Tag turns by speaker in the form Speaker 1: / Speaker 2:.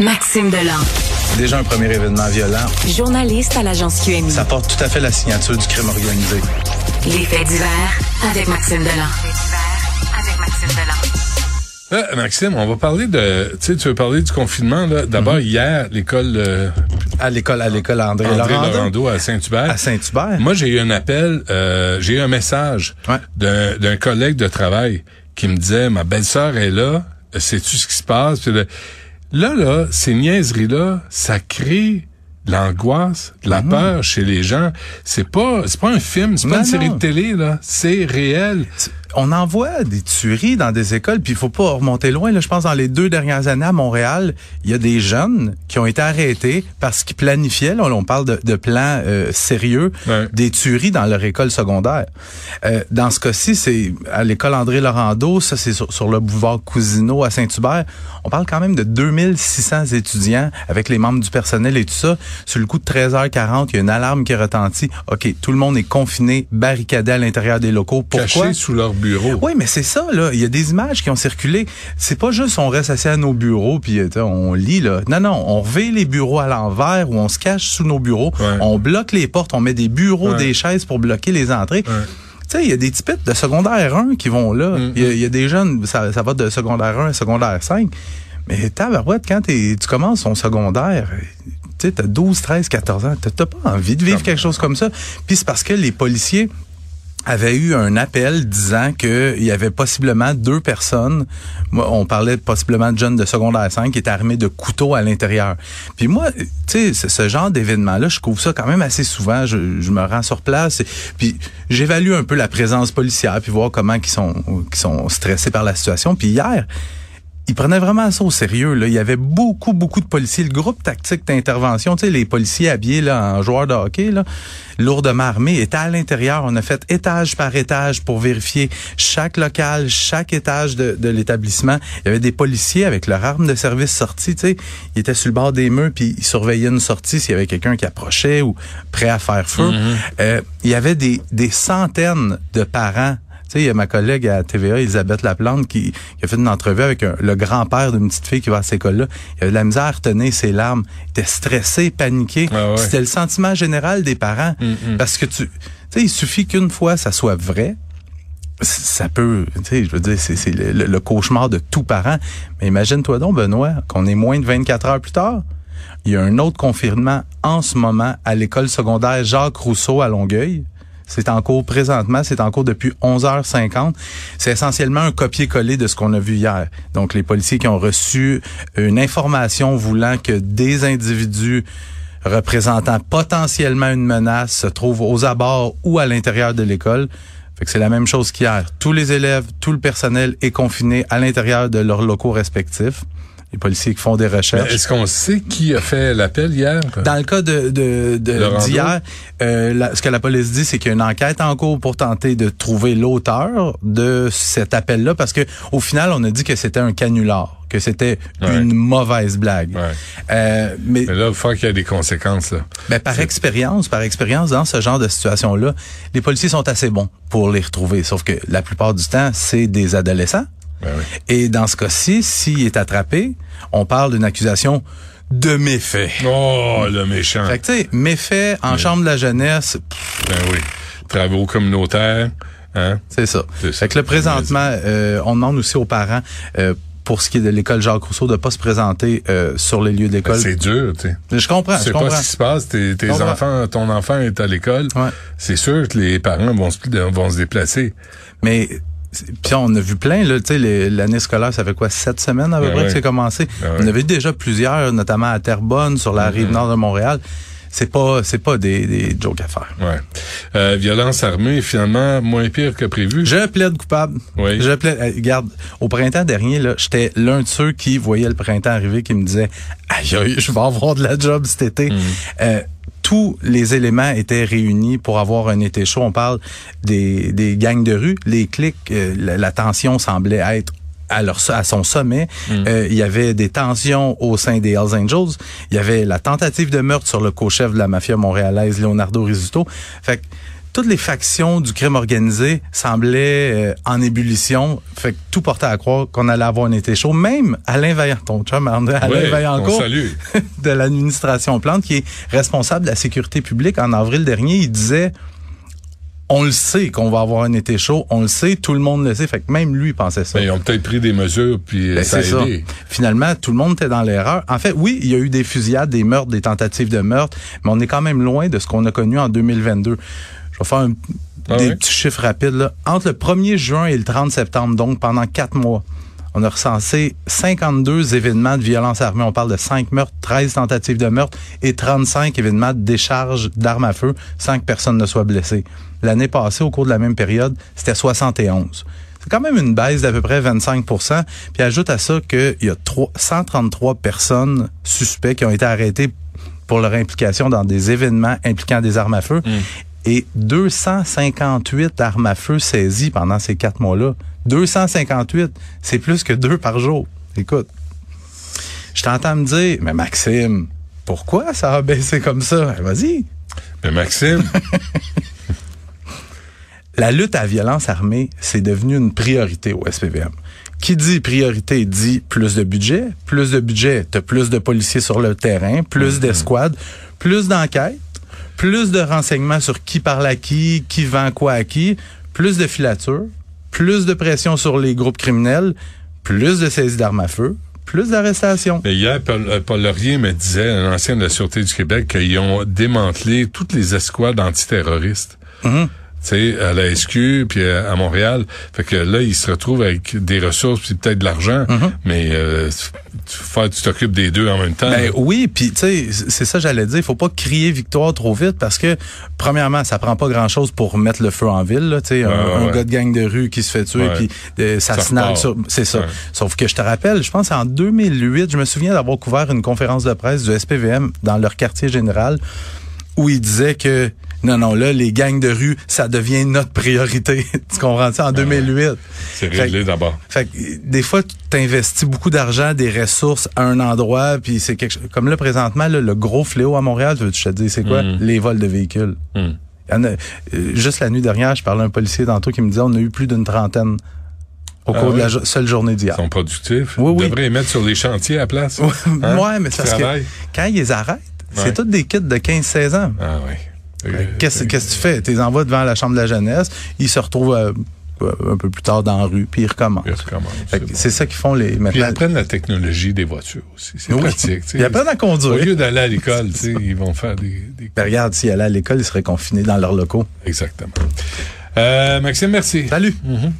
Speaker 1: Maxime Delan.
Speaker 2: Déjà un premier événement violent.
Speaker 1: Journaliste à l'agence QMI.
Speaker 2: Ça porte tout à fait la signature du crime organisé.
Speaker 1: Les faits divers avec Maxime Delan. avec Maxime
Speaker 3: Delan. Euh, Maxime, on va parler de, tu sais, tu veux parler du confinement là. D'abord mm-hmm. hier, l'école euh,
Speaker 2: à l'école à l'école André,
Speaker 3: André Laurando à Saint-Hubert.
Speaker 2: À Saint-Hubert.
Speaker 3: Moi, j'ai eu un appel, euh, j'ai eu un message d'un collègue de travail qui me disait ma belle-sœur est là, sais-tu ce qui se passe Là, là, ces niaiseries-là, ça crée l'angoisse, la mhm. peur chez les gens. C'est pas, c'est pas un film, c'est pas une série de télé, là. C'est réel
Speaker 2: on envoie des tueries dans des écoles, puis il faut pas remonter loin. Là, je pense dans les deux dernières années à Montréal, il y a des jeunes qui ont été arrêtés parce qu'ils planifiaient, là, on parle de, de plans euh, sérieux, des tueries dans leur école secondaire. Euh, dans ce cas-ci, c'est à l'école André Laurando, ça c'est sur, le boulevard Cousineau à Saint-Hubert. On parle quand même de 2600 étudiants avec les membres du personnel et tout ça. Sur le coup de 13h40, il y a une alarme qui retentit. OK, tout le monde est confiné, barricadé à l'intérieur des locaux. Pourquoi?
Speaker 3: Caché sous leur
Speaker 2: oui, mais c'est ça, là. Il y a des images qui ont circulé. C'est pas juste on reste assis à nos bureaux puis euh, on lit, là. Non, non, on revêt les bureaux à l'envers ou on se cache sous nos bureaux. On bloque les portes, on met des bureaux, des chaises pour bloquer les entrées. Tu sais, il y a des types de secondaire 1 qui vont là. Mm, il y, a des jeunes, ça, va de secondaire 1 à secondaire 5. Mais tabarouette, quand tu commences ton secondaire, tu sais, t'as 12, 13, 14 ans, t'as pas envie de vivre quelque chose comme ça. Puis c'est parce que les policiers avait eu un appel disant qu'il y avait possiblement deux personnes, on parlait possiblement de jeunes de secondaire 5 qui étaient armés de couteaux à l'intérieur. Puis moi, tu sais, ce genre d'événement-là, je couvre ça quand même assez souvent. Je, me rends sur place, et, puis j'évalue un peu la présence policière, puis voir comment ils sont, qui sont stressés par la situation. Puis hier, il prenait vraiment ça au sérieux. Là. Il y avait beaucoup, beaucoup de policiers. Le groupe tactique d'intervention, tu sais, les policiers habillés là, en joueurs de hockey, là, lourdement armés, étaient à l'intérieur. On a fait étage par étage pour vérifier chaque local, chaque étage de, de l'établissement. Il y avait des policiers avec leur arme de service sortie. Tu sais, ils étaient sur le bord des murs puis ils surveillaient une sortie s'il y avait quelqu'un qui approchait ou prêt à faire feu. Mm-hmm. euh, il y avait des, des centaines de parents sais, il y a ma collègue à TVA, Elisabeth Laplante, qui, qui a fait une entrevue avec le grand-père d'une petite fille qui va à cette école-là. Il avait de la misère à retenir ses larmes. Il était stressé, paniqué. C'était le sentiment général des parents. Mm, mm. Parce que tu, tu sais, il suffit qu'une fois ça soit vrai, ça peut, tu sais, je veux dire, c'est le, cauchemar de tout parent. Mais imagine-toi donc, Benoît, qu'on est moins de 24 heures plus tard. Il y a un autre confinement en ce moment à l'école secondaire Jacques Rousseau à Longueuil. C'est en cours présentement, c'est en cours depuis 11h50. C'est essentiellement un copier-coller de ce qu'on a vu hier. Donc, les policiers qui ont reçu une information voulant que des individus représentant potentiellement une menace se trouvent aux abords ou à l'intérieur de l'école. C'est la même chose qu'hier. Tous les élèves, tout le personnel est confiné à l'intérieur de leurs locaux respectifs les policiers qui font des recherches.
Speaker 3: Est-ce qu'on sait qui a fait l'appel hier?
Speaker 2: Dans le cas de d'hier, euh, ce que la police dit, c'est qu'il y a une enquête en cours pour tenter de trouver l'auteur de cet appel-là, parce que au final, on a dit que c'était un canular que c'était une mauvaise blague.
Speaker 3: Euh, mais, là, il faut qu'il y ait des conséquences. Là.
Speaker 2: Ben, par expérience, par expérience, dans ce genre de situation-là, les policiers sont assez bons pour les retrouver. Sauf que la plupart du temps, c'est des adolescents ben Et dans ce cas-ci, s'il est attrapé, on parle d'une accusation de méfait.
Speaker 3: Oh, le méchant.
Speaker 2: Fait que, tu sais, méfait en chambre de la jeunesse.
Speaker 3: Ben oui. Travaux communautaires. Hein?
Speaker 2: C'est ça. Fait que le présentement, euh, on demande aussi aux parents, euh, pour ce qui est de l'école Jacques Rousseau, de pas se présenter euh, sur les lieux d'école. Ben,
Speaker 3: c'est dur, tu sais.
Speaker 2: Je comprends.
Speaker 3: C'est
Speaker 2: pas
Speaker 3: ce qui se passe. Tes, enfants, ton enfant est à l'école. C'est sûr que les parents vont se, vont se déplacer.
Speaker 2: Mais puis on a vu plein, là, tu sais, l'année scolaire, ça fait quoi, sept semaines à peu ben près que c'est commencé. Ben on avait déjà plusieurs, notamment à Terrebonne, sur la rive mm-hmm. nord de Montréal. C'est pas, c'est pas des, des jokes à faire.
Speaker 3: Ouais. Euh, violence armée, finalement, moins pire que prévu.
Speaker 2: Je plaide coupable. Oui. Je plaide. Euh, regarde, au printemps dernier, là, j'étais l'un de ceux qui voyait le printemps arriver, qui me disait, aïe, je vais avoir de la job cet été. Mm. Euh, tous les éléments étaient réunis pour avoir un été chaud. On parle des, des gangs de rue, les clics, euh, la, tension semblait être à, leur, à son sommet. Mm. Euh, il y avait des tensions au sein des Hells Angels. Il y avait la tentative de meurtre sur le co-chef de la mafia montréalaise, Leonardo Rizzuto. Fait toutes les factions du crime organisé semblaient euh, en ébullition. Fait que tout portait à croire qu'on allait avoir un été chaud. Même Alain Vaillant, ton chum, Alain
Speaker 3: Oui,
Speaker 2: Vaillancourt, de l'administration Plante, qui est responsable de la sécurité publique, en avril dernier, il disait on le sait qu'on va avoir un été chaud, on le sait, tout le monde le sait, fait que même lui pensait ça.
Speaker 3: Ben, ils ont peut-être pris des mesures, puis
Speaker 2: Ben,
Speaker 3: ça a
Speaker 2: ça.
Speaker 3: aidé.
Speaker 2: Finalement, tout le monde était dans l'erreur. En fait, oui, il y a eu des fusillades, des meurtres, des tentatives de meurtre, mais on est quand même loin de ce qu'on a connu en 2022. Vais faire un-
Speaker 3: Ah
Speaker 2: des petits chiffres rapides. Là. Entre le 1er juin et le 30 septembre, donc pendant quatre mois, on a recensé 52 événements de violence armée. On parle de 5 meurtres, 13 tentatives de meurtre et 35 événements de décharge d'armes à feu sans que personne ne soit blessé. L'année passée, au cours de la même période, c'était 71. C'est quand même une baisse d'à peu près 25 Puis ajoute à ça qu'il y a trois- 133 personnes suspects qui ont été arrêtées pour leur implication dans des événements impliquant des armes à feu et 258 armes à feu saisies pendant ces quatre mois-là. 258, c'est plus que deux par jour. Écoute, je t'entends me dire, mais Maxime, pourquoi ça a baissé comme ça? Vas-y.
Speaker 3: Mais Maxime,
Speaker 2: La lutte à la violence armée, c'est devenu une priorité au SPVM. Qui dit priorité dit plus de budget. Plus de budget, t'as plus de policiers sur le terrain, plus d'escouades, plus d'enquêtes, plus de renseignements sur qui parle à qui, qui vend quoi à qui, plus de filatures, plus de pression sur les groupes criminels, plus de saisies d'armes à feu, plus d'arrestations.
Speaker 3: hier, Paul, euh, Paul Laurier me disait, un ancien de la Sûreté du Québec, qu'ils ont démantelé toutes les escouades antiterroristes. Tu sais, à la SQ, puis à Montréal. Fait que là, ils se retrouvent avec des ressources, puis peut-être de l'argent, mais euh, tu, t'occupes des deux en même temps.
Speaker 2: Ben oui, puis tu sais, c'est ça j'allais dire, il faut pas crier victoire trop vite parce que premièrement, ça prend pas grand-chose pour mettre le feu en ville, tu sais, un,
Speaker 3: Ouais,
Speaker 2: gars de gang de rue qui se fait tuer puis euh, ça,
Speaker 3: Ça
Speaker 2: sur c'est ça.
Speaker 3: Ouais.
Speaker 2: Sauf que je te rappelle, je pense en 2008, je me souviens d'avoir couvert une conférence de presse du SPVM dans leur quartier général où ils disaient que non non là les gangs de rue, ça devient notre priorité. tu comprends ça? En 2008.
Speaker 3: c'est
Speaker 2: Fait-
Speaker 3: réglé d'abord.
Speaker 2: Fait que, des fois, tu investis beaucoup d'argent, des ressources à un endroit, puis c'est quelque chose. Comme là, présentement, là, le gros fléau à Montréal, tu veux je te dis, c'est quoi?
Speaker 3: Mm.
Speaker 2: Les vols de véhicules.
Speaker 3: Mm.
Speaker 2: En a- euh, juste la nuit dernière, je parlais à un policier tantôt qui me disait on a eu plus d'une trentaine au
Speaker 3: Ah
Speaker 2: cours de la jo- seule journée d'hier.
Speaker 3: Ils sont productifs?
Speaker 2: Oui, oui.
Speaker 3: Ils devraient les mettre sur les chantiers à la place. Hein?
Speaker 2: ouais, mais c'est parce que quand ils les arrêtent,
Speaker 3: Ouais.
Speaker 2: c'est tous des kids de 15-16 ans.
Speaker 3: Ah oui. Euh,
Speaker 2: Qu'est-ce que tu fais? Tu les envoies devant la chambre de la jeunesse, ils se retrouvent euh, un peu plus tard dans la rue, puis ils recommencent.
Speaker 3: Ils recommencent,
Speaker 2: Fait
Speaker 3: c'est bon.
Speaker 2: Ça qu'ils font les
Speaker 3: Puis ils
Speaker 2: maintenant.
Speaker 3: apprennent la technologie des voitures aussi. C'est
Speaker 2: Oui.
Speaker 3: pratique.
Speaker 2: Ils apprennent à conduire.
Speaker 3: Au lieu d'aller à l'école, ils vont faire des... des...
Speaker 2: Ben, regarde, s'ils allaient à l'école, ils seraient confinés dans leurs locaux.
Speaker 3: Exactement. Euh, Maxime, merci.
Speaker 2: Salut!
Speaker 3: Mhm.